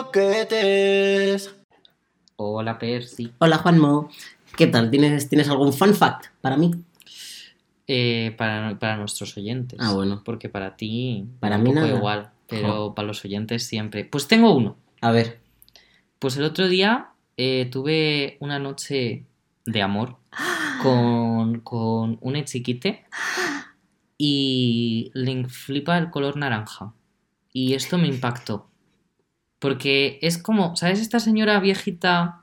croquetes. Hola, Percy. Hola Juanmo, ¿qué tal? ¿Tienes, ¿Tienes algún fun fact para mí? Eh, para, para nuestros oyentes. Ah, bueno. Porque para ti. Para un mí poco nada. igual. Pero para los oyentes siempre. Pues tengo uno. A ver. Pues el otro día eh, tuve una noche de amor con, con una chiquite y le flipa el color naranja. Y esto me impactó. Porque es como, ¿sabes esta señora viejita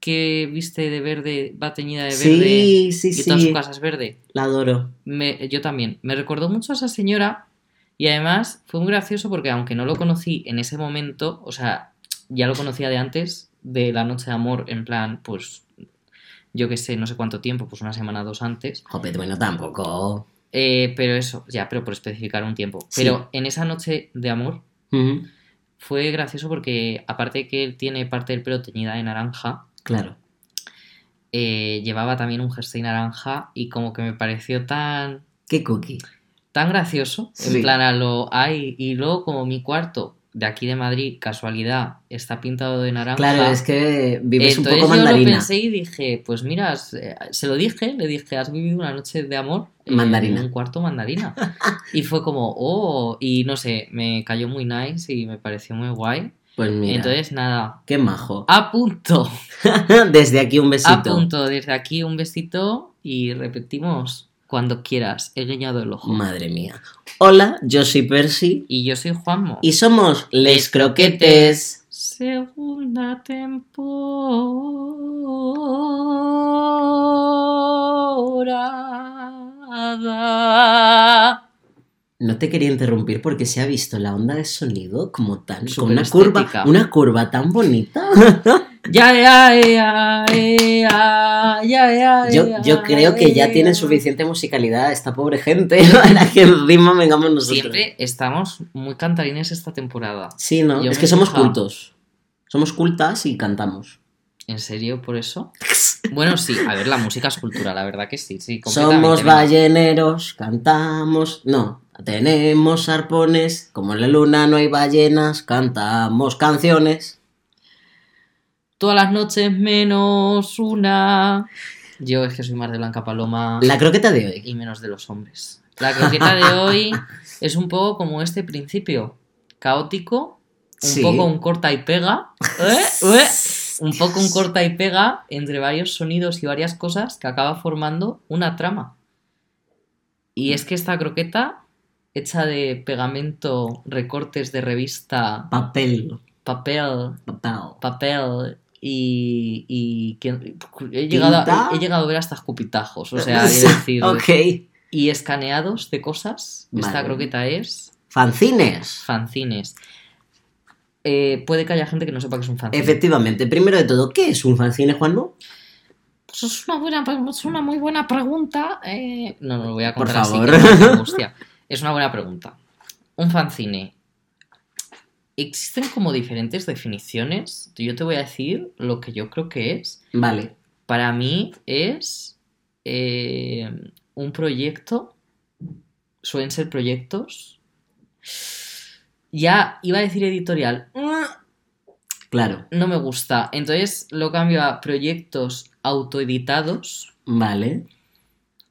que viste de verde, va teñida de verde Sí, sí, y toda su sí. casa es verde? La adoro. Me- yo también. Me recordó mucho a esa señora y además fue muy gracioso porque aunque no lo conocí en ese momento, o sea, ya lo conocía de antes, de la noche de amor, en plan, pues, yo qué sé, no sé cuánto tiempo, pues una semana, dos antes. Jope, bueno, tampoco. Eh, pero eso, ya, pero por especificar un tiempo. Sí. Pero en esa noche de amor Ujú, fue gracioso porque aparte de que él tiene parte del pelo teñida de naranja, Claro. eh, llevaba también un jersey naranja y como que me pareció tan ¿Qué cookie? tan gracioso, Sí. en plan a lo ay, y luego como mi cuarto de aquí de Madrid, casualidad, está pintado de naranja. Claro, es que vives un Entonces poco yo lo mandarina. pensé y dije, pues mira, se se lo dije, le dije, has vivido una noche de amor Mandarina. en un cuarto mandarina. y fue como, oh, y no sé, me cayó muy nice y me pareció muy guay. Pues mira, Entonces nada, qué majo. a punto, Desde aquí un besito. a punto, desde aquí un besito y repetimos cuando quieras, he guiñado el ojo. Madre mía. Hola, yo soy Percy Y yo soy Juanmo. y somos Les Croquetes. Segunda temporada. No te quería interrumpir porque se ha visto la onda de sonido como tan con Súper una curva, una curva tan bonita. Ya, ya, ya, ya, ya, ya, Yo, ya, yo creo que ya ya. tiene suficiente musicalidad esta pobre gente para que encima vengamos nosotros. Siempre estamos muy cantarines esta temporada. Sí, ¿no? Yo es que somos cultos. Somos cultas y cantamos. ¿En serio por eso? Bueno, sí, a ver, la música es cultura, la verdad que sí, sí. Somos balleneros, cantamos. No, tenemos arpones. Como en la luna no hay ballenas, cantamos canciones. Todas las noches menos una. Yo es que soy más de Blanca Paloma. La croqueta de hoy. y menos de los hombres. La croqueta de hoy es un poco como este principio, caótico, un Sí. poco un corta y pega, ¿eh? ¿eh? un poco un corta y pega entre varios sonidos y varias cosas que acaba formando una trama. Y es que esta croqueta, hecha de pegamento, recortes de revista, Papel. papel, Papel. papel y, y que- he, llegado a, he llegado a ver hasta escupitajos, o sea, quiero decir, ok. y escaneados de cosas. Esta croqueta es Fanzines. fanzines. Eh, puede que haya gente que no sepa que es un fanzine. Efectivamente, primero de todo, ¿qué es un fanzine, Juanmo? Pues es una, buena, es una muy buena pregunta. eh. No, no lo voy a Por contar así. favor. que angustia. Es una buena pregunta. Un fanzine. Existen como diferentes definiciones. Yo te voy a decir lo que yo creo que es. Vale. Para mí es eh, un proyecto. Suelen ser proyectos. Ya iba a decir editorial. Claro. No me gusta. Entonces lo cambio a proyectos autoeditados Vale.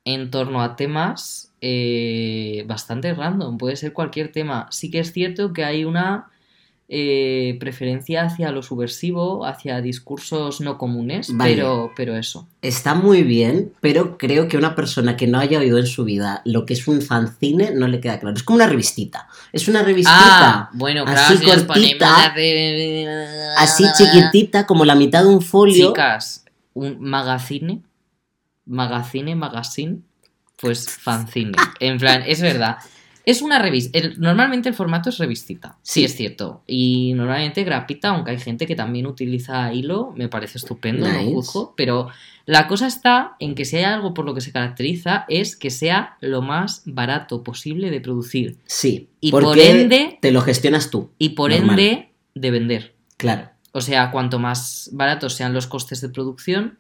en torno a temas eh, bastante random. Puede ser cualquier tema. Sí que es cierto que hay una eh, preferencia hacia lo subversivo, hacia discursos no comunes, Vale. pero, pero eso. Está muy bien, pero creo que una persona que no haya oído en su vida lo que es un fanzine no le queda claro. Es como una revistita. Es una revistita Ah, bueno, así cortita, así chiquitita, como la mitad de un folio. Chicas, un magazine, magazine, magazine, pues fanzine. En plan, es verdad. Es una revista. el- normalmente el formato es revistita. Sí, Sí. es cierto. Y normalmente grapita, aunque hay gente que también utiliza hilo, me parece estupendo, Nice. no juzgo. Pero la cosa está en que si hay algo por lo que se caracteriza es que sea lo más barato posible de producir. Sí. Y por ende- te lo gestionas tú. Y por Normal. ende, de vender. Claro. O sea, cuanto más baratos sean los costes de producción,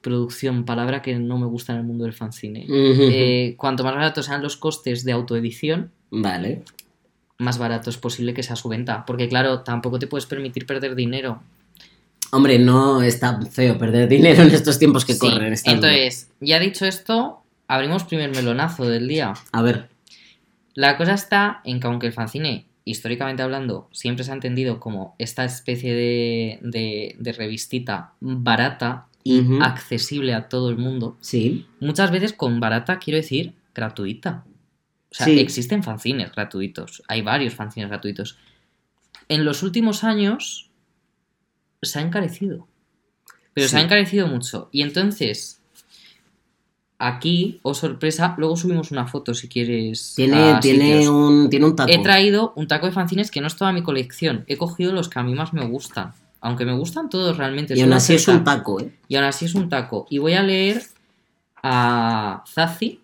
producción, palabra que no me gusta en el mundo del fanzine. Eh, cuanto más baratos sean los costes de autoedición, Vale. más barato es posible que sea su venta. Porque claro, tampoco te puedes permitir perder dinero. Hombre, no está feo perder dinero en estos tiempos que Sí, corren. Entonces, ya dicho esto, abrimos primer melonazo del día. A ver, La cosa está en que aunque el fanzine, históricamente hablando, siempre se ha entendido como esta especie de, de- de revistita barata y accesible a todo el mundo, sí. muchas veces con barata quiero decir gratuita. O sea, Sí. existen fanzines gratuitos, hay varios fanzines gratuitos. En los últimos años se ha encarecido. Pero se ha encarecido mucho. Y entonces, aquí, oh sorpresa, luego subimos una foto si quieres. Tiene, tiene, un, tiene un taco. He traído un taco de fanzines que no es toda mi colección. He cogido los que a mí más me gustan. Aunque me gustan todos realmente. y aún así es un taco, ¿eh? y aún así es un taco. Y voy a leer a Zazi,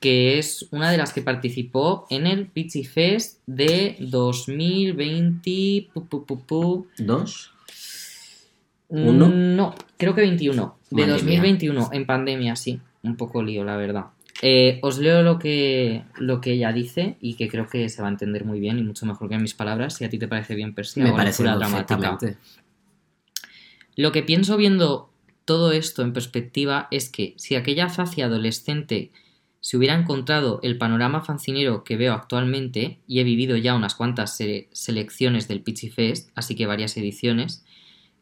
que es una de las que participó en el Pichi Fest de 2020. pu, pu, pu. Dos. ¿Uno? Mm, No, creo que 21. De Madre 2021, en pandemia, sí. Un poco lío, la verdad. Eh, os leo lo que, lo que ella dice y que creo que se va a entender muy bien y mucho mejor que mis palabras. Si a ti te parece bien, Persia, Me parece dramática. Lo que pienso viendo todo esto en perspectiva es que si aquella Zazi adolescente se hubiera encontrado el panorama fancinero que veo actualmente, y he vivido ya unas cuantas se- selecciones del Pitchy Fest, así que varias ediciones,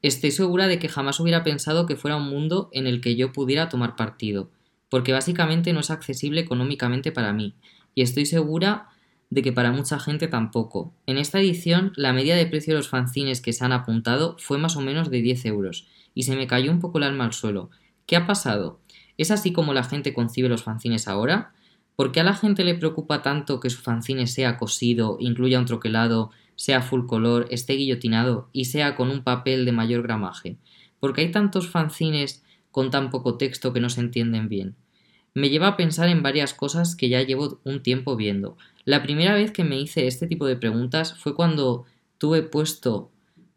estoy segura de que jamás hubiera pensado que fuera un mundo en el que yo pudiera tomar partido, porque básicamente no es accesible económicamente para mí, y estoy segura de que para mucha gente tampoco. En esta edición, la media de precio de los fanzines que se han apuntado fue más o menos de 10 euros, y se me cayó un poco el alma al suelo. ¿Qué ha pasado? ¿Es así como la gente concibe los fanzines ahora? ¿Por qué a la gente le preocupa tanto que su fanzine sea cosido, incluya un troquelado, sea full color, esté guillotinado y sea con un papel de mayor gramaje? ¿Por qué hay tantos fanzines con tan poco texto que no se entienden bien? Me lleva a pensar en varias cosas que ya llevo un tiempo viendo. La primera vez que me hice este tipo de preguntas fue cuando tuve puesto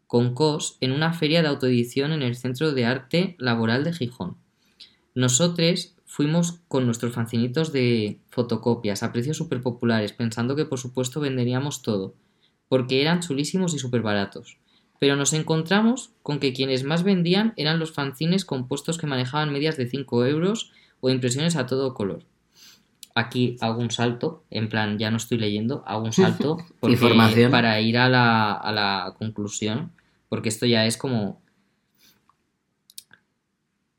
con COS en una feria de autoedición en el Centro de Arte Laboral de Gijón. Nosotros fuimos con nuestros fancinitos de fotocopias a precios súper populares, pensando que por supuesto venderíamos todo, porque eran chulísimos y súper baratos. Pero nos encontramos con que quienes más vendían eran los fanzines compuestos que manejaban medias de 5 euros o impresiones a todo color. Aquí hago un salto, en plan, ya no estoy leyendo, hago un salto porque- para ir a la, a la conclusión, porque esto ya es como...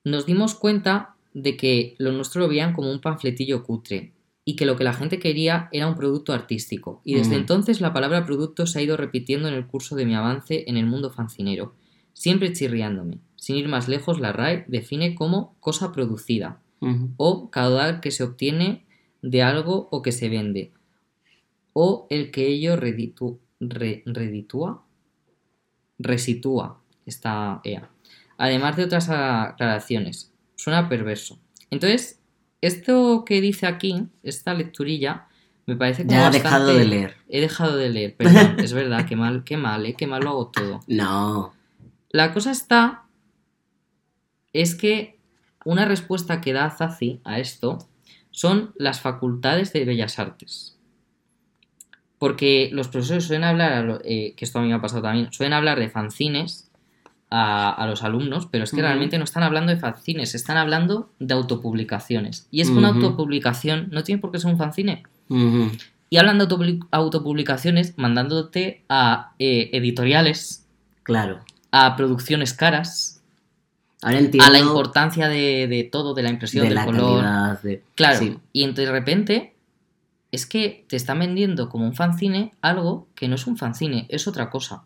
Nos dimos cuenta de que lo nuestro lo veían como un panfletillo cutre y que lo que la gente quería era un producto artístico. Y desde Mm. entonces la palabra producto se ha ido repitiendo en el curso de mi avance en el mundo fancinero, siempre chirriándome. Sin ir más lejos, la RAE define como cosa producida O caudal que se obtiene de algo o que se vende, o el que ello reditu- re- reditúa, resitúa, esta EA. Además de otras aclaraciones, suena perverso. Entonces, esto que dice aquí, esta lecturilla, me parece como Ya ha bastante- dejado de leer. He dejado de leer, perdón, es verdad, qué mal, qué mal, eh, qué mal lo hago todo. No. La cosa está es que una respuesta que da Zazi a esto son las facultades de Bellas Artes. Porque los profesores suelen hablar, eh, que esto a mí me ha pasado también, suelen hablar de fanzines a, a los alumnos, pero es que realmente no están hablando de fanzines, están hablando de autopublicaciones. Y es que una autopublicación no tiene por qué ser un fanzine. Y hablan de autopubli- autopublicaciones mandándote a eh, editoriales, Claro. a producciones caras, Ahora entiendo a la importancia de, de todo, de la impresión, de del la color. calidad de... Claro, Sí. y entonces de repente es que te están vendiendo como un fanzine algo que no es un fanzine, es otra cosa.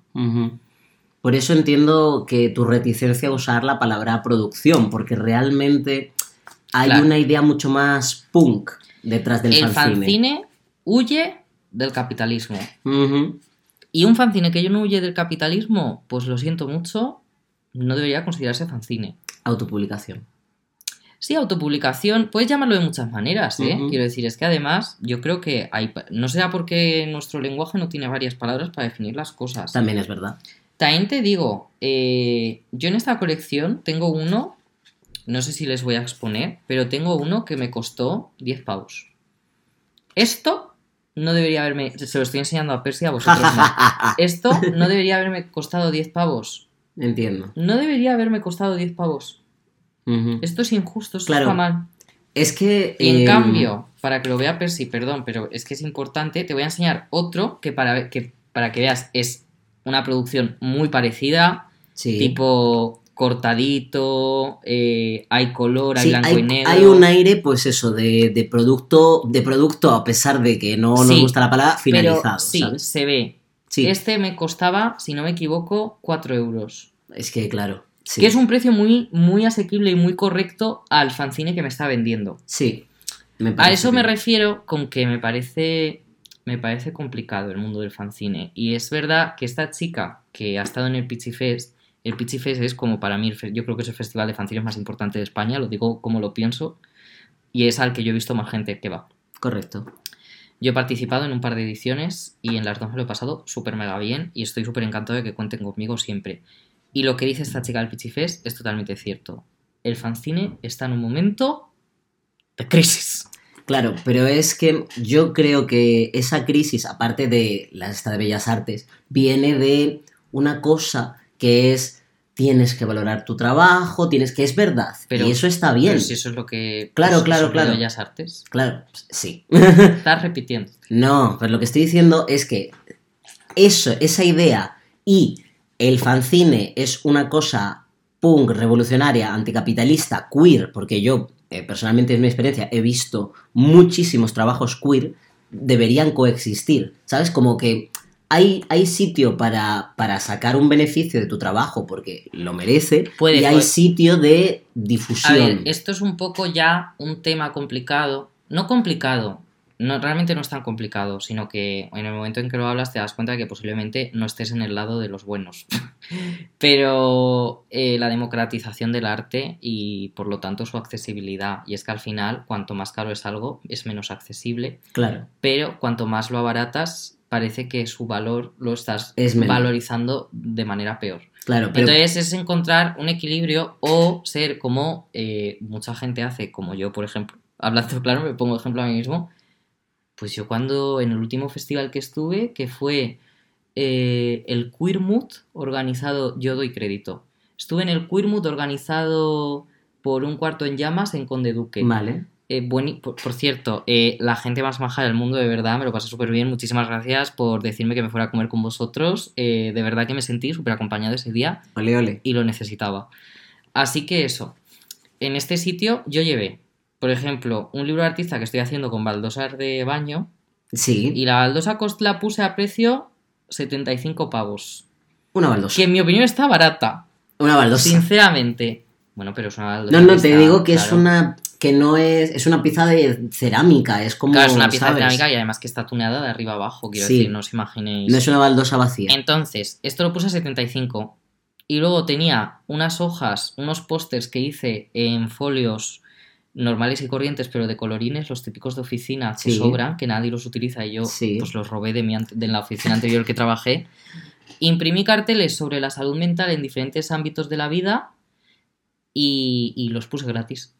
Por eso entiendo que tu reticencia a usar la palabra producción, porque realmente hay Claro. una idea mucho más punk detrás del El fanzine. fanzine huye del capitalismo. Y un fanzine que yo no huye del capitalismo, pues lo siento mucho, no debería considerarse fanzine. Autopublicación. Sí, autopublicación, puedes llamarlo de muchas maneras, ¿eh? Quiero decir, es que además yo creo que hay... No sea porque nuestro lenguaje no tiene varias palabras para definir las cosas. También es verdad. También te digo, eh, yo en esta colección tengo uno, no sé si les voy a exponer, pero tengo uno que me costó 10 pavos. Esto no debería haberme. Se lo estoy enseñando a Percy a vosotros no. Esto no debería haberme costado 10 pavos. Entiendo. No debería haberme costado 10 pavos. Esto es injusto, esto Claro. está mal. Es que. Y en em, cambio, para que lo vea Percy, perdón, pero es que es importante, te voy a enseñar otro que para que, para que veas es una producción muy parecida, Sí. tipo cortadito, eh, hay color, hay Sí, blanco hay, y negro. hay un aire, pues eso, de, de producto, de producto, a pesar de que no nos Sí, gusta la palabra, pero finalizado, sí, ¿sabes? se ve. Sí, Este me costaba, si no me equivoco, 4 euros. es que claro. Sí. Que es un precio muy, muy asequible y muy correcto al fanzine que me está vendiendo. Sí. me A eso me refiero con que me parece, me parece complicado el mundo del fanzine. Y es verdad que esta chica que ha estado en el Pitchy Fest, el Pitchy Fest es como para mí, yo creo que es el festival de fanzines más importante de España, lo digo como lo pienso, y es al que yo he visto más gente que va. Correcto. Yo he participado en un par de ediciones y en las dos me lo he pasado súper mega bien y estoy súper encantado de que cuenten conmigo siempre. Y lo que dice esta chica del Pitchy Fest es totalmente cierto. El fanzine está en un momento de crisis. Claro, pero es que yo creo que esa crisis, aparte de la de Bellas Artes, viene de una cosa que es tienes que valorar tu trabajo, tienes que es verdad. Pero- y eso está bien. Pero si eso es lo que... Claro, pues, claro, claro. Bellas Artes. Claro, sí. Estás repitiendo. No, pero lo que estoy diciendo es que eso, esa idea y el fanzine es una cosa punk, revolucionaria, anticapitalista, queer, porque yo eh, personalmente en mi experiencia he visto muchísimos trabajos queer, deberían coexistir, ¿sabes? Como que hay, hay sitio para, para sacar un beneficio de tu trabajo porque lo merece Puede, y hay sitio de A difusión. ver, esto es un poco ya un tema complicado. No complicado. No, realmente no es tan complicado, sino que en el momento en que lo hablas te das cuenta de que posiblemente no estés en el lado de los buenos. Pero eh, la democratización del arte y por lo tanto su accesibilidad. Y es que al final, cuanto más caro es algo, es menos accesible. Claro, Pero cuanto más lo abaratas, parece que su valor lo estás Es valorizando de manera peor. claro, pero Entonces es encontrar un equilibrio o ser como eh, mucha gente hace, como yo, por ejemplo. Hablando claro, me pongo ejemplo a mí mismo. Pues yo cuando en el último festival que estuve, que fue eh, el Queer Mood organizado, yo doy crédito. Estuve en el Queer Mood organizado por un cuarto en llamas en Conde Duque. vale. Eh, bueni- por, por cierto, eh, la gente más maja del mundo, de verdad, me lo pasé súper bien. Muchísimas gracias por decirme que me fuera a comer con vosotros. Eh, de verdad que me sentí súper acompañado ese día Ole, ole. y lo necesitaba. Así que eso. En este sitio yo llevé, por ejemplo, un libro de artista que estoy haciendo con baldosas de baño Sí, y la baldosa cost la puse a precio 75 pavos. una baldosa. Que en mi opinión está barata, Una baldosa. sinceramente. Bueno, pero es una baldosa. No, no, te está- digo que es una. Que no es. es una pieza de cerámica, es como. Claro, es una pieza de cerámica y además que está tuneada de arriba abajo, quiero Sí. decir, no os imaginéis. No es una baldosa vacía. Entonces, esto lo puse a 75. Y luego tenía unas hojas, unos pósters que hice en folios normales y corrientes, pero de colorines, los típicos de oficina que Sí. sobran, que nadie los utiliza y yo Sí. pues los robé de, mi de la oficina anterior que trabajé. Imprimí carteles sobre la salud mental en diferentes ámbitos de la vida y, y los puse gratis.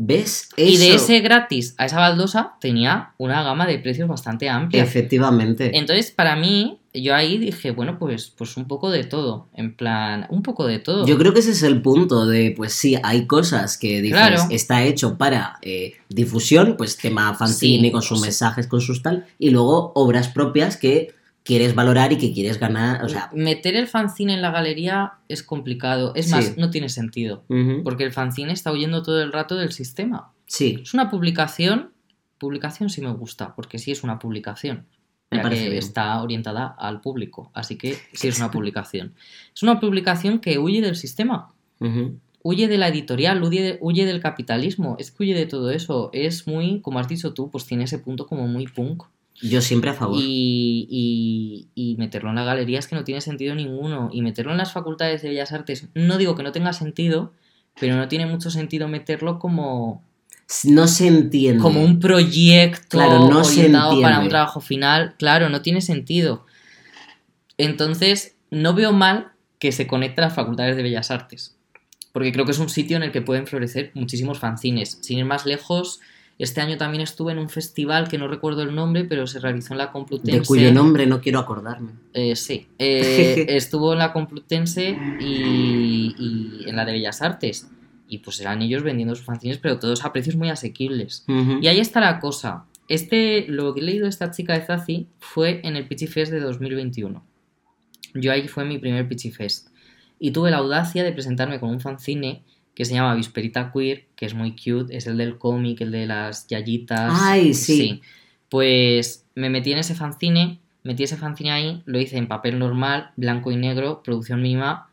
¿Ves? Y de Eso- ese gratis a esa baldosa tenía una gama de precios bastante amplia. Efectivamente. Entonces, para mí, yo ahí dije, bueno, pues, pues un poco de todo. En plan, un poco de todo. Yo creo que ese es el punto de, pues sí, hay cosas que dices, Claro. está hecho para eh, difusión, pues tema fanzine Sí, con sus mensajes, con sus tal, y luego obras propias que quieres valorar y que quieres ganar, o sea, Meter el fanzine en la galería es complicado. Es Sí. más, no tiene sentido. Porque el fanzine está huyendo todo el rato del sistema. sí, Es una publicación. Publicación sí me gusta, porque sí es una publicación. Me ya que bien. está orientada al público. Así que sí es una publicación. Es una publicación que huye del sistema. huye de la editorial, huye, de- huye del capitalismo, es que huye de todo eso. Es muy, como has dicho tú, pues tiene ese punto como muy punk. Yo siempre a favor. Y, y- y meterlo en la galería es que no tiene sentido ninguno. Y meterlo en las facultades de Bellas Artes, no digo que no tenga sentido, pero no tiene mucho sentido meterlo como, No se entiende. como un proyecto Claro, no se orientado para un trabajo final. Claro, no tiene sentido. Entonces, no veo mal que se conecte a las facultades de Bellas Artes. Porque creo que es un sitio en el que pueden florecer muchísimos fanzines. Sin ir más lejos, Este año también estuve en un festival que no recuerdo el nombre, pero se realizó en la Complutense. De cuyo nombre no quiero acordarme. Eh, sí, eh, estuvo en la Complutense y, y en la de Bellas Artes. Y pues eran ellos vendiendo sus fanzines, pero todos a precios muy asequibles. Y ahí está la cosa. Este, lo que he leído de esta chica de Zazi fue en el Pitchy Fest de 2021. Yo ahí fue mi primer Pitchy Fest. Y tuve la audacia de presentarme con un fanzine que se llama Visperita Queer, que es muy cute, es el del cómic, el de las yayitas. Ay, sí. Pues me metí en ese fanzine, metí ese fanzine ahí, lo hice en papel normal, blanco y negro, producción mínima.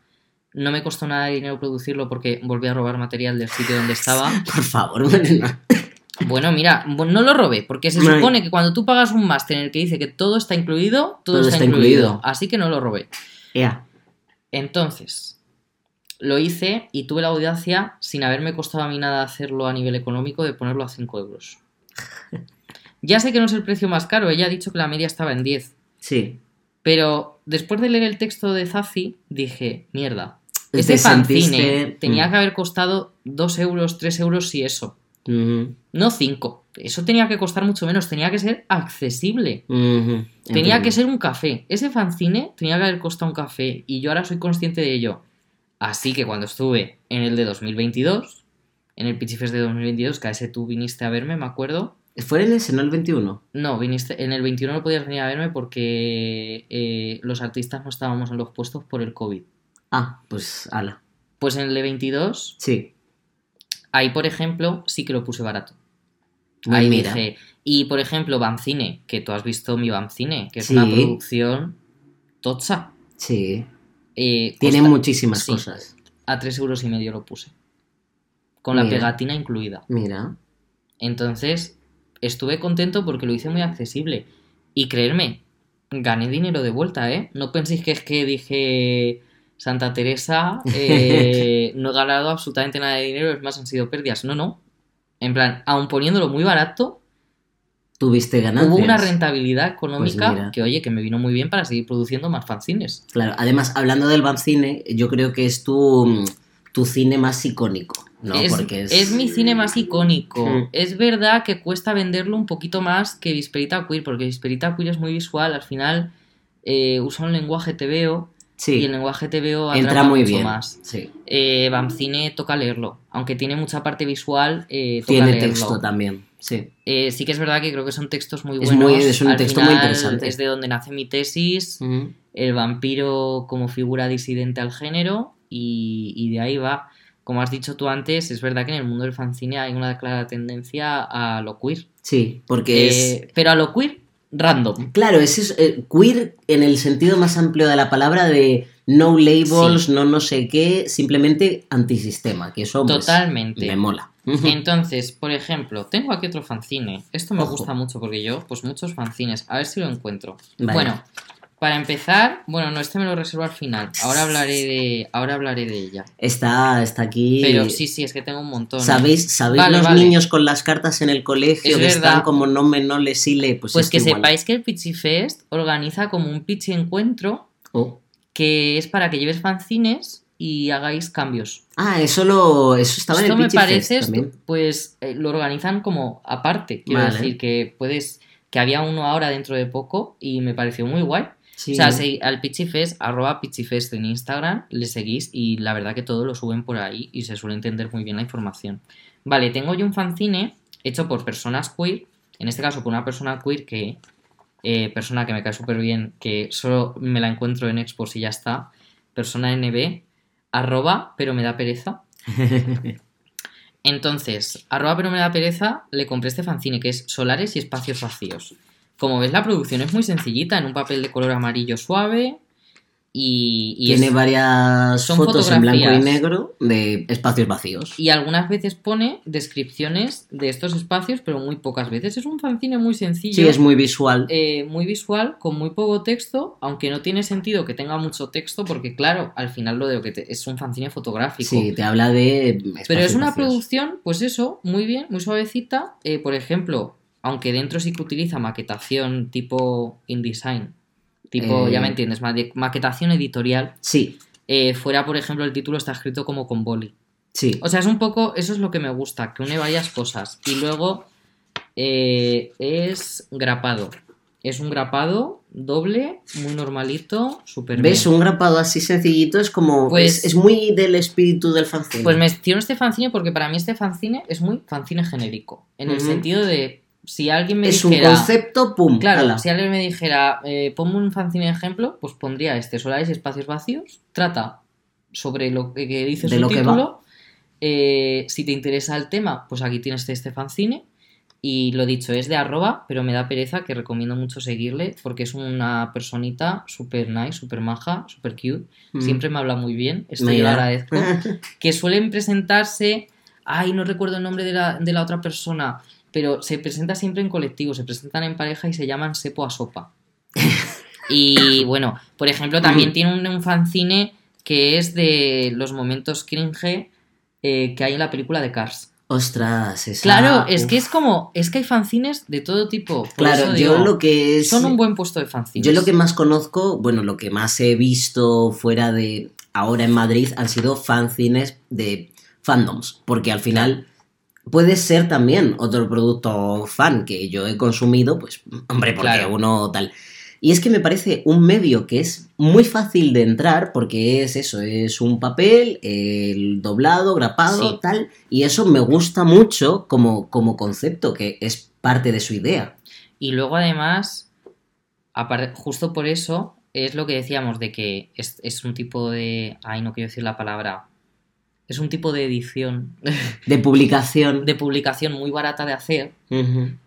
No me costó nada de dinero producirlo porque volví a robar material del sitio donde estaba. Por favor, Marina. Bueno, mira, no lo robé, porque se supone que cuando tú pagas un máster en el que dice que todo está incluido, todo, Todo está, está incluido. incluido. Así que no lo robé. Ea. Entonces, lo hice y tuve la audacia, sin haberme costado a mí nada hacerlo a nivel económico, de ponerlo a 5 euros. Ya sé que no es el precio más caro, ella ha dicho que la media estaba en 10. Sí. Pero después de leer el texto de Zazi, dije, mierda, Te ese fanzine sentiste- tenía Mm. que haber costado 2 euros, 3 euros y eso. Ujú, No 5. Eso tenía que costar mucho menos, tenía que ser accesible. ujú. Tenía que ser un café. Ese fanzine tenía que haber costado un café y yo ahora soy consciente de ello. Así que cuando estuve en el de 2022, en el Pitchy Fest de 2022, que a ese tú viniste a verme, me acuerdo. ¿Fue en ese, no el 21? No, viniste, en el 21 no podías venir a verme porque eh, los artistas no estábamos en los puestos por el COVID. Ah, pues ala. Pues en el de 22, Sí. ahí por ejemplo, sí que lo puse barato. Ahí mira. dije, y por ejemplo, Bancine, que tú has visto mi Bancine, que es Sí. una producción tocha. Sí. Eh, Tiene costa- muchísimas sí. cosas. a 3 euros y medio lo puse. Con la pegatina incluida. Mira. Entonces, estuve contento porque lo hice muy accesible. Y creerme, gané dinero de vuelta, ¿eh? No penséis que es que dije Santa Teresa, eh, no he ganado absolutamente nada de dinero, es más, han sido pérdidas. No, no. En plan, aun poniéndolo muy barato, Tuviste ganancias. hubo una rentabilidad económica Pues mira. que, oye, que me vino muy bien para seguir produciendo más fanzines. Claro, además, hablando del Bancine, yo creo que es tu, tu cine más icónico, ¿no? es, Porque es... es mi cine más icónico. Mm. Es verdad que cuesta venderlo un poquito más que Visperita Queer, porque Visperita Queer es muy visual, al final eh, usa un lenguaje TVO Sí, y el lenguaje TVO entra muy mucho bien. más. Sí. Eh, Bamcine toca leerlo, aunque tiene mucha parte visual, eh, toca Tiene leerlo. texto también, sí. Eh, sí que es verdad que creo que son textos muy Es buenos. muy- es un Al texto muy interesante. Es de donde nace mi tesis, el vampiro como figura disidente al género y, y de ahí va. Como has dicho tú antes, es verdad que en el mundo del fanzine hay una clara tendencia a lo queer. Sí, porque es... Eh, Pero a lo queer random. Claro, es eso, eh, queer en el sentido más amplio de la palabra de no labels, Sí. no no sé qué, simplemente antisistema, que eso pues, Totalmente. me mola. Entonces, por ejemplo, tengo aquí otro fanzine. Esto me Ojo. gusta mucho porque yo, pues muchos fanzines. A ver si lo encuentro. Vale. Bueno, para empezar, bueno, no, este me lo reservo al final. Ahora hablaré de, ahora hablaré de ella. Está, está aquí. Pero sí, sí, es que tengo un montón. ¿Sabéis, ¿sabéis Vale, los vale. niños con las cartas en el colegio Es que verdad. están como no me no le sile? Pues, Pues es que igual. sepáis que el Pitchy Fest organiza como un pitchy encuentro Oh. Que es para que lleves fanzines y hagáis cambios. Ah, eso lo eso estaba Esto en el me parece, también. pues eh, lo organizan como aparte. Quiero Vale. decir que puedes, que había uno ahora dentro de poco y me pareció muy guay. Sí. O sea, si- al Pitchyfest, arroba Pitchyfest en Instagram, le seguís y la verdad que todo lo suben por ahí y se suele entender muy bien la información. Vale, tengo yo un fanzine hecho por personas queer, en este caso por una persona queer que, eh, persona que me cae súper bien, que solo me la encuentro en expos y ya está, persona NB, arroba, pero me da pereza. Entonces, arroba pero me da pereza, le compré este fanzine que es Solares y Espacios Vacíos. Como ves, la producción es muy sencillita, en un papel de color amarillo suave y, y es- Tiene varias son fotos en blanco y negro de espacios vacíos. y algunas veces pone descripciones de estos espacios, pero muy pocas veces. Es un fanzine muy sencillo. Sí, es muy visual. eh, muy visual, con muy poco texto, aunque no tiene sentido que tenga mucho texto, porque claro, al final lo de lo que te- es un fanzine fotográfico. Sí, te habla de. Pero es una vacíos. producción, pues eso, muy bien, muy suavecita. Eh, por ejemplo, aunque dentro sí que utiliza maquetación tipo InDesign, tipo, Eh. ya me entiendes, ma- de- maquetación editorial, Sí, eh, fuera, por ejemplo, el título está escrito como con boli. sí. O sea, es un poco, eso es lo que me gusta, que une varias cosas. Y luego, Eh, es grapado. Es un grapado doble, muy normalito, súper ¿Ves? bien. Un grapado así sencillito es como. Pues- es, es muy del espíritu del fanzine. Pues me menciono este fanzine porque para mí este fanzine es muy fanzine genérico. En el sentido de, si alguien me es un dijera... concepto, pum. Claro, ala. si alguien me dijera, eh, ponme un fanzine ejemplo, pues pondría este, Solares y Espacios Vacíos. Trata sobre lo que, que dice De su lo que título. Eh, si te interesa el tema, pues aquí tienes este fanzine. Y lo dicho, es de arroba, pero me da pereza que recomiendo mucho seguirle porque es una personita súper nice, súper maja, súper cute. Mm. Siempre me habla muy bien, esto yo lo Mira. agradezco. Que suelen presentarse, ay, no recuerdo el nombre de la, de la otra persona, pero se presenta siempre en colectivo, se presentan en pareja y se llaman Sepo a Sopa. Y bueno, por ejemplo, también tiene un, un fanzine que es de los momentos cringe eh, que hay en la película de Cars. Ostras, esa- Claro, es uf. que es como, es que hay fanzines de todo tipo. Claro, yo lo que es. Son un buen puesto de fanzines. Yo lo que más conozco, bueno, lo que más he visto fuera de ahora en Madrid han sido fanzines de fandoms, porque al final puede ser también otro producto fan que yo he consumido, pues, hombre, porque Claro. uno tal. Y es que me parece un medio que es muy fácil de entrar porque es eso, es un papel, el doblado, grapado, Sí. tal, y eso me gusta mucho como, como concepto, que es parte de su idea. Y luego además, justo por eso, es lo que decíamos de que es, es un tipo de... Ay, no quiero decir la palabra. Es un tipo de edición, De publicación. de publicación muy barata de hacer.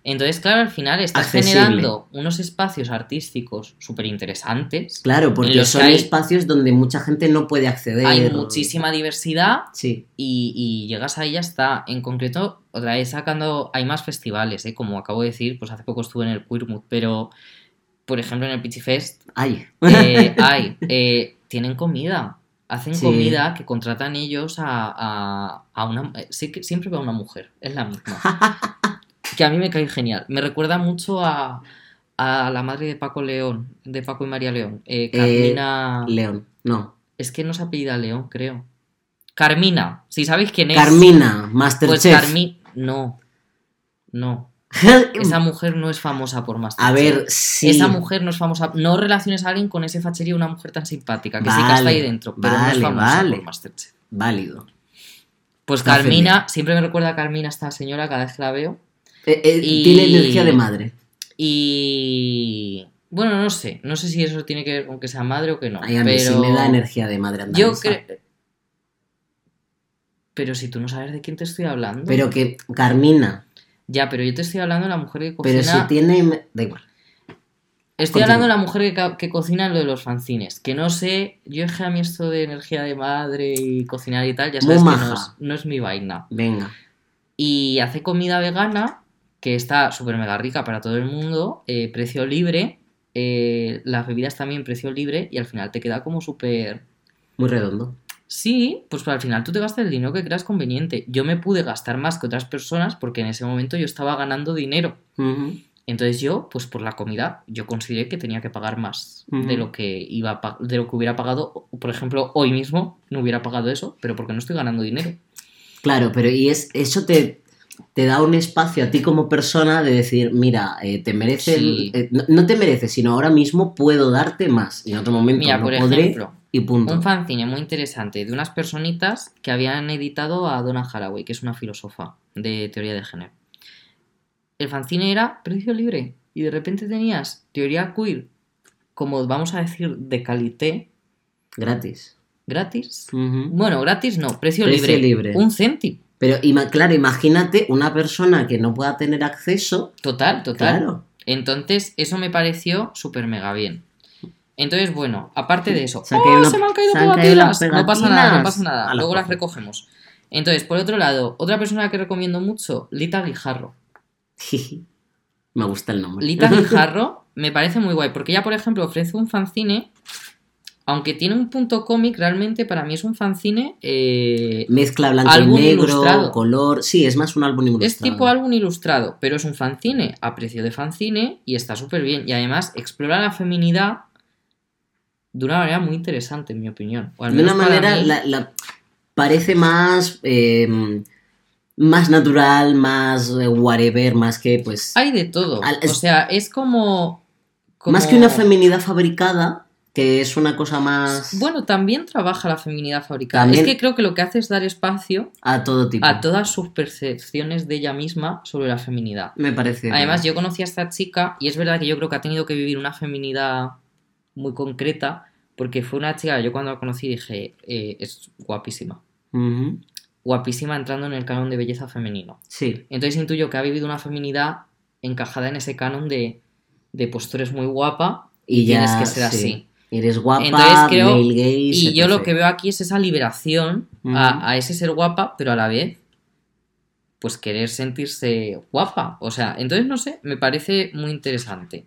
Entonces, claro, al final estás Accesible. generando unos espacios artísticos súper interesantes. Claro, porque son hay- espacios donde mucha gente no puede acceder. Hay muchísima diversidad Sí. y, y llegas ahí y ya está. En concreto, otra vez sacando, hay más festivales, ¿eh? como acabo de decir, pues hace poco estuve en el Queermood, pero por ejemplo en el Pitchy Fest Ay. eh, hay, eh, tienen comida, hacen Sí. comida que contratan ellos a, a, a una... eh, sí que siempre va una mujer, es la misma. que a mí me cae genial. Me recuerda mucho a, a la madre de Paco León, de Paco y María León, eh, Carmina... León. No. Es que no se apellida León, creo. Carmina, si sabéis quién es. Carmina, Pues Masterchef. Carmi... No, no. Esa mujer no es famosa por Masterchef. A ver, sí. Esa mujer no es famosa. No relaciones a alguien con ese facherío, una mujer tan simpática, que sí que Vale, está ahí dentro, pero no es vale, famosa vale. por Masterchef. Válido. Pues Está Carmina, siempre me recuerda a Carmina esta señora cada vez que la veo. Eh, eh, Y- Tiene energía de madre. Y. Bueno, no sé. No sé si eso tiene que ver con que sea madre o que no. Ay, a mí pero... sí me da energía de madre Yo creo. Pero si tú no sabes de quién te estoy hablando. Pero que Carmina. Ya, pero yo te estoy hablando de la mujer que cocina. Pero si tiene. Da igual. Estoy Continúa. hablando de la mujer que, cocina lo de los fanzines. Que no sé. Yo que a mí esto de energía de madre y cocinar y tal, ya Muy sabes que no maja. es, no es mi vaina. Venga. Y hace comida vegana, que está súper mega rica para todo el mundo, eh, precio libre. eh, las bebidas también precio libre y al final te queda como súper. Muy redondo. Sí, pues al final tú te gastas el dinero que creas conveniente. Yo me pude gastar más que otras personas porque en ese momento yo estaba ganando dinero. Entonces yo, pues por la comida, yo consideré que tenía que pagar más de lo que iba a de lo que hubiera pagado. Por ejemplo, hoy mismo no hubiera pagado eso, pero porque no estoy ganando dinero. Claro, pero y es eso te, te da un espacio a ti como persona de decir, mira, eh, te merece, el- eh, no, no te merece, sino ahora mismo puedo darte más. Y en otro momento Mira, no por podré ejemplo, y punto. un fanzine muy interesante de unas personitas que habían editado a Donna Haraway, que es una filósofa de teoría de género. El fanzine era precio libre y de repente tenías teoría queer, como vamos a decir, de calité, Gratis. gratis. Bueno, gratis no, precio, Precio libre. libre. Un céntimo. Pero claro, imagínate una persona que no pueda tener acceso. Total, total. Claro. Entonces, eso me pareció súper mega bien. Entonces, bueno, aparte de eso, Se ¡oh, una- se me han caído se han caído las pegatinas! No pasa nada, no pasa nada. Luego las recogemos. Entonces, por otro lado, otra persona que recomiendo mucho, Lita Guijarro. Me gusta el nombre. Lita Guijarro me parece muy guay, porque ella, por ejemplo, ofrece un fanzine, aunque tiene un punto cómic, realmente para mí es un fanzine... eh, Mezcla blanco y negro, ilustrado. color. Sí, es más un álbum ilustrado. Es tipo álbum ilustrado, pero es un fanzine a precio de fanzine y está súper bien. Y además explora la feminidad de una manera muy interesante, en mi opinión. O al De una manera, mí- la, la- parece más. eh, más natural, más eh, whatever, más que pues... Hay de todo. Al- es- O sea, es como, como- Más que una feminidad fabricada, que es una cosa más Bueno, también trabaja la feminidad fabricada. También- Es que creo que lo que hace es dar espacio a todo tipo. a todas sus percepciones de ella misma sobre la feminidad. Me parece. Además, yo conocí a esta chica y es verdad que yo creo que ha tenido que vivir una feminidad muy concreta porque fue una chica, yo cuando la conocí dije, eh, es guapísima. Guapísima entrando en el canon de belleza femenino. Sí. Entonces intuyo que ha vivido una feminidad encajada en ese canon de, de pues tú eres muy guapa y, Y ya, tienes que ser sí. así. Eres guapa, Entonces creo- male gaze, Y yo lo que veo aquí es esa liberación a, a ese ser guapa, pero a la vez, pues querer sentirse guapa. O sea, entonces no sé, me parece muy interesante.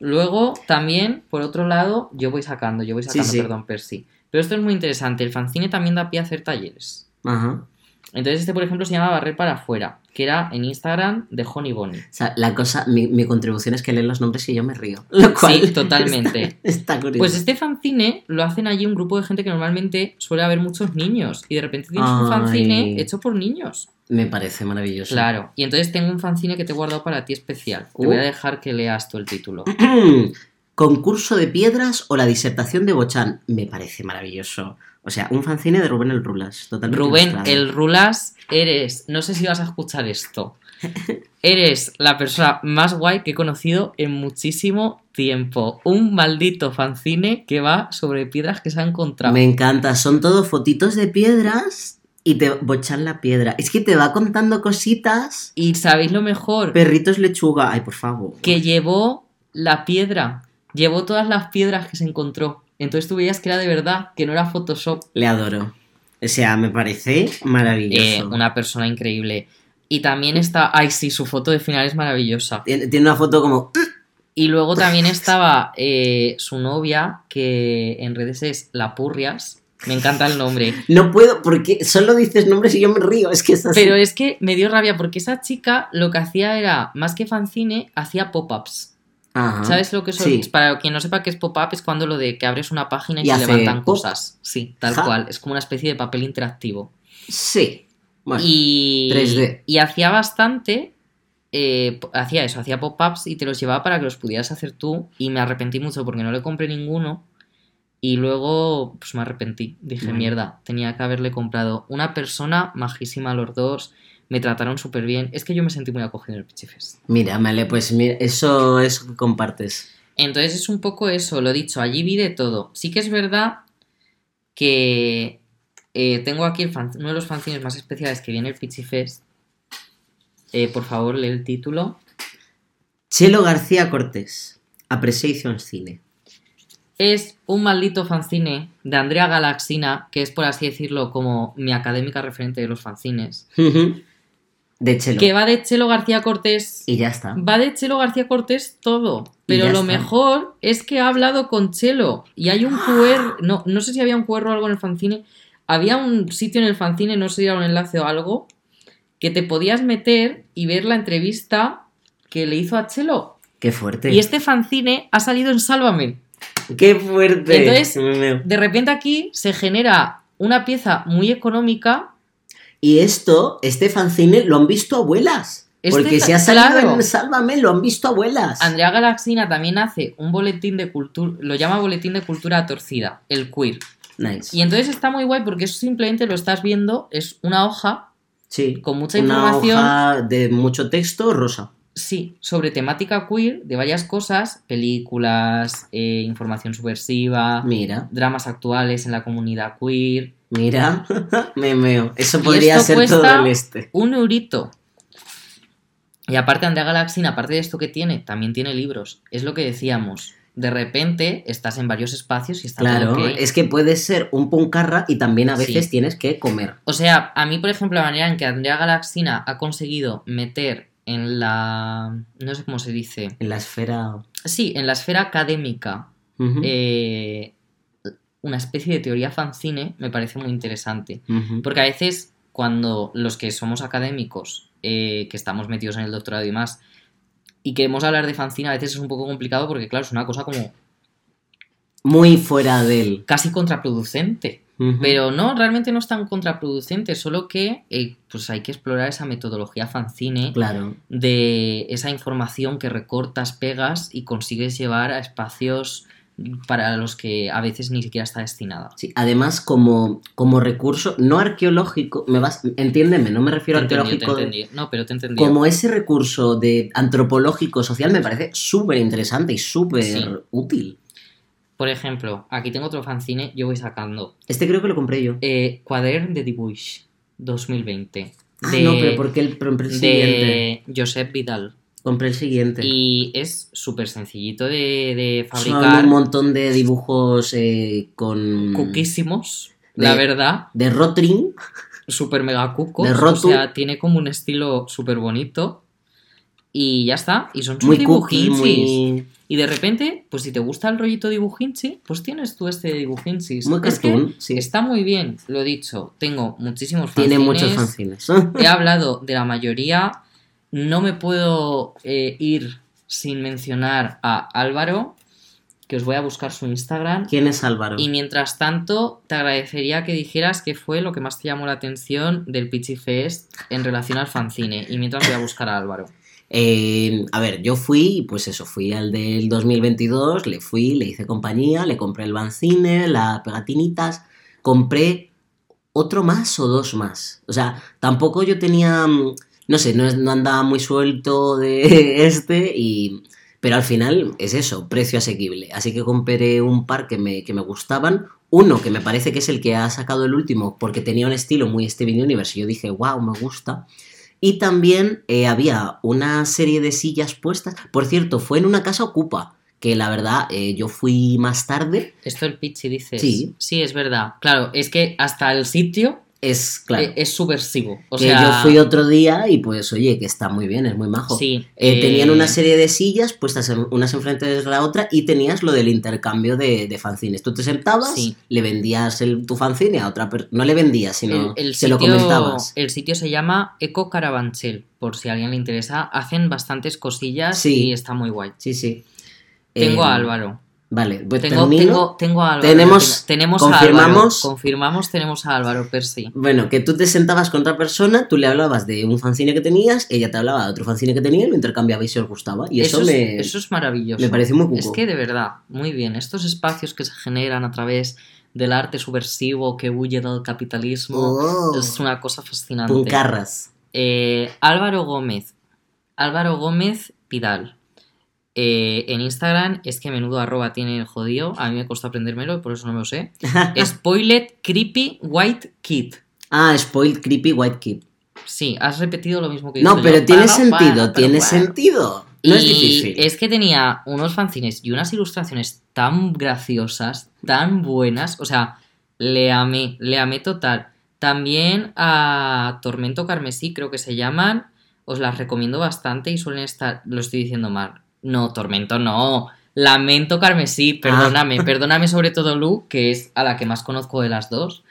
Luego, también, por otro lado, yo voy sacando, yo voy sacando, sí. perdón, Percy. Pero esto es muy interesante. El fanzine también da pie a hacer talleres. Ajá. Entonces, este, por ejemplo, se llama Barrer para afuera, que era en Instagram de Honey Bonnie. O sea, la cosa, mi, mi contribución es que leen los nombres y yo me río. Lo cual Sí, totalmente. Está, está curioso. Pues este fanzine lo hacen allí un grupo de gente que normalmente suele haber muchos niños y de repente tienes un fanzine hecho por niños. Me parece maravilloso. Claro, y entonces tengo un fanzine que te he guardado para ti especial. Te Uh. voy a dejar que leas tú el título. Concurso de piedras o la disertación de Bochan. Me parece maravilloso. O sea, un fanzine de Rubén el Rulas. Totalmente Rubén, ilustrado. el Rulas, eres, no sé si vas a escuchar esto, eres la persona más guay que he conocido en muchísimo tiempo. Un maldito fanzine que va sobre piedras que se ha encontrado. Me encanta. Son todo fotitos de piedras y te bochan la piedra. Es que te va contando cositas. Y sabéis lo mejor, Perritos lechuga. Ay, por favor. que llevó la piedra, llevó todas las piedras que se encontró. Entonces tú veías que era de verdad, que no era Photoshop. Le adoro. O sea, me parece maravilloso. Eh, una persona increíble. Y también está, ay sí, su foto de final es maravillosa. Tiene, tiene una foto como... Y luego también estaba eh, su novia, que en redes es La Purrias. Me encanta el nombre. No puedo, porque solo dices nombres y yo me río. Es que es así. Pero es que me dio rabia porque esa chica lo que hacía era, más que fanzine, hacía pop-ups. Ajá. ¿Sabes lo que son? Sí. Para quien no sepa qué es pop-up, es cuando lo de que abres una página y, Y se levantan pop. cosas. Sí, tal Ja. cual. Es como una especie de papel interactivo. Sí. Bueno, y, 3D. y hacía bastante. eh, hacía eso, hacía pop-ups y te los llevaba para que los pudieras hacer tú. Y me arrepentí mucho porque no le compré ninguno. Y luego, pues me arrepentí. Dije, mierda, tenía que haberle comprado. Una persona majísima, los dos. Me trataron súper bien. Es que yo me sentí muy acogido en el Pichifest. mira, vale, pues mira, eso es que compartes. Entonces es un poco eso, lo dicho, allí vi de todo. Sí que es verdad que eh, tengo aquí el fan- uno de los fanzines más especiales que viene el Pichi Fest. Eh, por favor, lee el título. Chelo García Cortés. Appreciation Cine. Es un maldito fanzine de Andrea Galaxina, que es por así decirlo como mi académica referente de los fanzines. De Chelo. Que va de Chelo García Cortés. Y ya está. Va de Chelo García Cortés todo. Pero lo está. mejor es que ha hablado con Chelo. Y hay un QR. No, no sé si había un QR o algo en el fanzine. Había un sitio en el fanzine, no sé si era un enlace o algo, que te podías meter y ver la entrevista que le hizo a Chelo. Qué fuerte. Y este fanzine ha salido en Sálvame. Qué fuerte. Entonces-. De repente aquí se genera una pieza muy económica. Y esto, este fanzine, lo han visto abuelas. Este Porque si ha salido claro. en Sálvame, lo han visto abuelas. Andrea Galaxina también hace un boletín de cultura, lo llama boletín de cultura torcida, el queer. Nice. Y entonces está muy guay porque eso simplemente lo estás viendo, es una hoja, Sí. con mucha Una información. hoja de mucho texto rosa. Sí, sobre temática queer de varias cosas, películas, eh, información subversiva, Mira, dramas actuales en la comunidad queer, mira. me meo. Eso podría ser todo el este. un eurito. Y aparte Andrea Galaxina, aparte de esto que tiene, también tiene libros. Es lo que decíamos. De repente estás en varios espacios y está Claro, todo es que puedes ser un puncarra y también a veces Sí. tienes que comer. O sea, a mí, por ejemplo, la manera en que Andrea Galaxina ha conseguido meter en la. no sé cómo se dice. En la esfera. Sí, en la esfera académica. Eh, una especie de teoría fanzine me parece muy interesante. Porque a veces, cuando los que somos académicos, eh, que estamos metidos en el doctorado y más, y queremos hablar de fanzine, a veces es un poco complicado porque, claro, es una cosa como Muy fuera del. casi contraproducente. Pero no, realmente no es tan contraproducente, solo que eh, pues hay que explorar esa metodología fanzine Claro. de esa información que recortas, pegas y consigues llevar a espacios para los que a veces ni siquiera está destinada. Sí, además, como, como recurso, no arqueológico, me vas, entiéndeme, no me refiero a Te entendí, te arqueológico. entendí. No, pero te entendí. como ese recurso de antropológico social me parece súper interesante y súper Sí. útil. Por ejemplo, aquí tengo otro fanzine, yo voy sacando Este creo que lo compré yo. eh, Quadern de Dibuix 2020. Ah, de, no, pero porque el, compré el siguiente. de Josep Vidal. Compré el siguiente. Y es súper sencillito de, de Son fabricar. un montón de dibujos eh, con... Cuquísimos, De- la verdad. De Rotring. Super mega cucos. De O Rotu. sea, tiene como un estilo súper bonito. Y ya está. Y son sus Muy cookie, dibujinchis. muy... Y de repente, pues si te gusta el rollito dibujinchi, pues tienes tú este dibujinchis. Muy Es que sí. Está muy bien, lo dicho. Tengo muchísimos Tiene fanzines. muchos fanzines. He hablado de la mayoría. No me puedo eh, ir sin mencionar a Álvaro, que os voy a buscar su Instagram. ¿Quién es Álvaro? Y mientras tanto, te agradecería que dijeras qué fue lo que más te llamó la atención del Pitchy Fest en relación al fanzine. Y mientras voy a buscar a Álvaro. Eh, a ver, yo fui, pues eso, fui al del 2022, le fui, le hice compañía, le compré el bancine, las pegatinitas, compré otro más o dos más. O sea, tampoco yo tenía, mm, no sé, no andaba muy suelto de este y... Pero al final es eso, precio asequible. Así que compré un par que me, que me gustaban. Uno que me parece que es el que ha sacado el último porque tenía un estilo muy Steven Universe y yo dije, wow, me gusta. Y también eh, había una serie de sillas puestas. Por cierto, fue en una casa ocupa, que la verdad eh, yo fui más tarde. Esto el Pitchy dices. Sí. Sí, es verdad. Claro, es que hasta el sitio Es claro. eh, es subversivo. O que sea, yo fui otro día y pues oye, que está muy bien, es muy majo. Sí. Eh, eh, Tenían una serie de sillas puestas en- unas enfrente de la otra y tenías lo del intercambio de, de fanzines. Tú te sentabas, Sí. le vendías el- tu fanzine a otra persona. No le vendías, sino el, el se lo comentabas. El sitio se llama Eco Caravanchel, por si a alguien le interesa. Hacen bastantes cosillas Sí. y está muy guay. Sí, sí. Tengo Eh, a Álvaro. Vale, pues Tengo, tengo, tengo a Álvaro. Tenemos- tenemos a Álvaro. confirmamos- Confirmamos, tenemos a Álvaro Percy. Bueno, que tú te sentabas con otra persona, tú le hablabas de un fanzine que tenías, ella te hablaba de otro fanzine que tenía y lo intercambiabais si os gustaba. Y eso, es, me, eso es maravilloso. me pareció muy cuco. Es que de verdad, muy bien. Estos espacios que se generan a través del arte subversivo que huye del capitalismo Oh, es una cosa fascinante. puncarras. Eh, Álvaro Gómez. Álvaro Gómez Pidal. Eh, en Instagram es que menudo arroba tiene el jodido. A mí me costó aprendérmelo, por eso no me lo sé. Spoiled Creepy White Kid. ah, Spoiled Creepy White Kid. Sí, has repetido lo mismo que No, digo pero yo. tiene Bueno, sentido, bueno, tiene bueno. sentido. No es y difícil. es que tenía unos fanzines y unas ilustraciones tan graciosas, tan buenas. O sea, le amé, le amé total. También a Tormento Carmesí, creo que se llaman. Os las recomiendo bastante y suelen estar. Lo estoy diciendo mal. No, Tormento no. Lamento Carmesí, perdóname. Perdóname sobre todo Lu, que es a la que más conozco de las dos.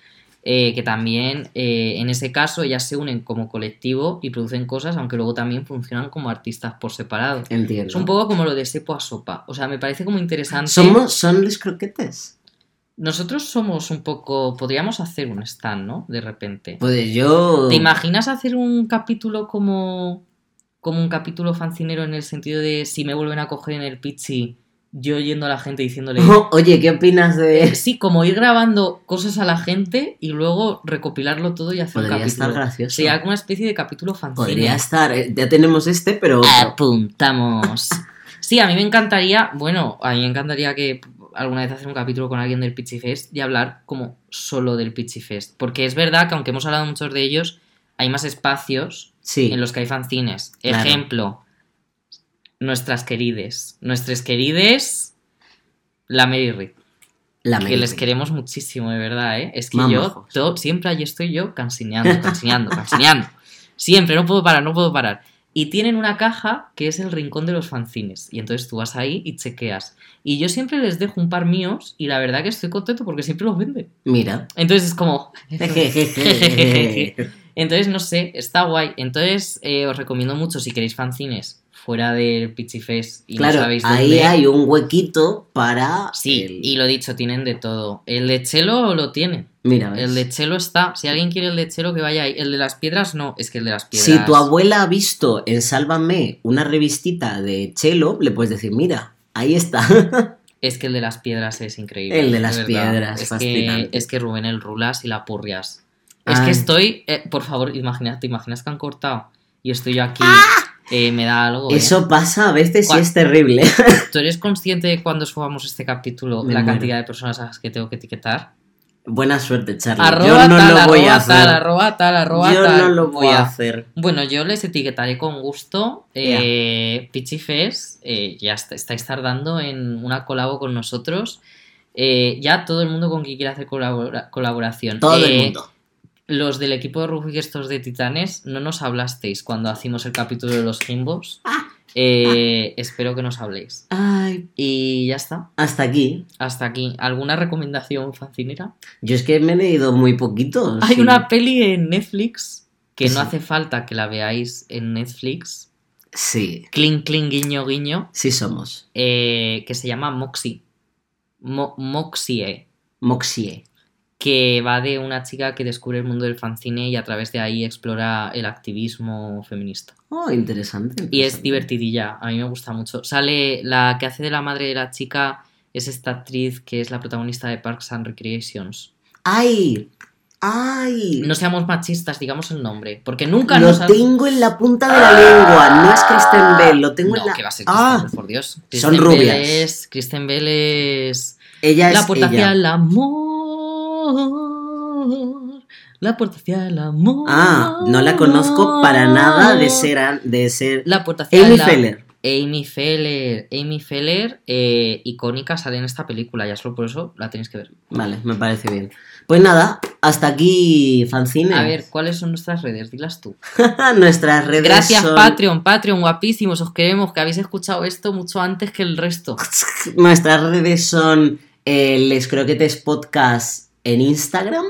eh, que también eh, en ese caso ellas se unen como colectivo y producen cosas, aunque luego también funcionan como artistas por separado. Entiendo. Es un poco como lo de sepo a sopa. O sea, me parece como interesante. Somos, son los croquetes. Nosotros somos un poco. Podríamos hacer un stand, ¿no? De repente. Pues yo. ¿Te imaginas hacer un capítulo como. Como un capítulo fancinero en el sentido de si me vuelven a coger en el pitchy, yo yendo a la gente diciéndole. Oye, ¿qué opinas de.? Sí, como ir grabando cosas a la gente y luego recopilarlo todo y hacer un Podría capítulo. estar gracioso. Sería como una especie de capítulo fanzine. Podría estar. eh, Ya tenemos este, pero. Apuntamos. Sí, a mí me encantaría, bueno, a mí me encantaría que alguna vez hacer un capítulo con alguien del Pitchy Fest y hablar como solo del Pitchy Fest. Porque es verdad que aunque hemos hablado muchos de ellos, hay más espacios Sí. en los que hay fanzines. Claro. Ejemplo, nuestras querides. Nuestras querides, la Mary Reed. La Que Mary les Reed. queremos muchísimo, de verdad, ¿eh? Es que yo siempre ahí estoy yo cansineando, cansineando, cansineando. Siempre, no puedo parar, no puedo parar. Y tienen una caja que es el rincón de los fanzines. Y entonces tú vas ahí y chequeas. Y yo siempre les dejo un par míos y la verdad que estoy contento porque siempre los venden. Mira. Entonces es como... Entonces, no sé, está guay. Entonces, eh, os recomiendo mucho si queréis fanzines fuera del Pichifest y claro, no sabéis ahí hay un huequito para. Sí, el- y lo dicho, tienen de todo. El de Chelo lo tienen. Mira, ¿ves? El de Chelo está. Si alguien quiere el de Chelo, que vaya ahí. El de las piedras, no. Es que el de las piedras. Si tu abuela ha visto en Sálvame una revistita de Chelo, le puedes decir, mira, ahí está. Es que el de las piedras es increíble. El de las piedras, Es que, fascinante. es que Rubén el Rulas y la Purrias. Es Ay. que estoy. eh, por favor, imagina, ¿te imaginas que han cortado? Y estoy yo aquí. eh, me da algo. ¿eh? ¡Ah! Eso pasa a veces y es terrible. ¿Tú eres consciente de cuando subamos este capítulo Me la muero. cantidad de personas a las que tengo que etiquetar? Buena suerte, Charlie. Arroba Yo no tal, lo voy arroba a hacer. tal, arroba tal, arroba Yo no lo voy a hacer. Bueno, yo les etiquetaré con gusto. Eh, Pichifes, eh, ya est- estáis tardando en una colabo con nosotros. Eh, ya todo el mundo con quien quiera hacer colabora- colaboración. Todo el Eh, mundo. Los del equipo de Rubik, estos de Titanes, no nos hablasteis cuando hacimos el capítulo de los Jimbos. Ah. Eh, espero que nos habléis. Ay, Y ya está. hasta aquí. Hasta aquí. ¿Alguna recomendación fancinera? Yo es que me he leído muy poquito. Hay sí. una peli en Netflix que Sí. no hace falta que la veáis en Netflix. Sí, Cling, cling, guiño, guiño. sí somos. eh, que se llama Moxie. Mo- Moxie. Moxie. Que va de una chica que descubre el mundo del fanzine y a través de ahí explora el activismo feminista. Oh, interesante. Y es divertidilla, a mí me gusta mucho. Sale la que hace de la madre de la chica, es esta actriz que es la protagonista de Parks and Recreations. ¡Ay! ¡Ay! No seamos machistas, digamos el nombre, porque nunca lo nos has- tengo en la punta de la lengua. No es Kristen Bell, lo tengo no, en la. que va a ser ¡Ah! Kristen Bell, por Dios. Son Bell rubias. es- Kristen Bell es... Ella es La puerta hacia ella. el amor. La puerta hacia el amor. Ah, no la conozco para nada de ser. De ser... La puerta hacia Amy la- Feller. Amy Feller. Amy Feller, eh, icónica, sale en esta película. Ya solo por eso la tenéis que ver. Vale, me parece bien. Pues nada, hasta aquí, fanzine. A ver, ¿cuáles son nuestras redes? Dilas tú. Nuestras redes Gracias, son- Patreon, Patreon, guapísimos. Os queremos, que habéis escuchado esto mucho antes que el resto. Nuestras redes son eh, Les Croquetes Podcast en Instagram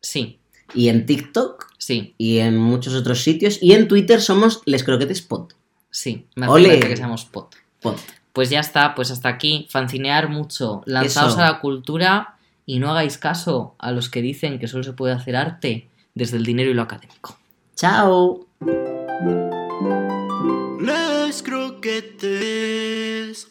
Sí, y en TikTok sí, y en muchos otros sitios. Y en Twitter somos Les Croquetes Pod. sí. Me hace que seamos pot. Pod. Pues ya está, pues hasta aquí. Fancinear mucho, lanzaos Eso. a la cultura y no hagáis caso a los que dicen que solo se puede hacer arte desde el dinero y lo académico. Chao. Les croquetes.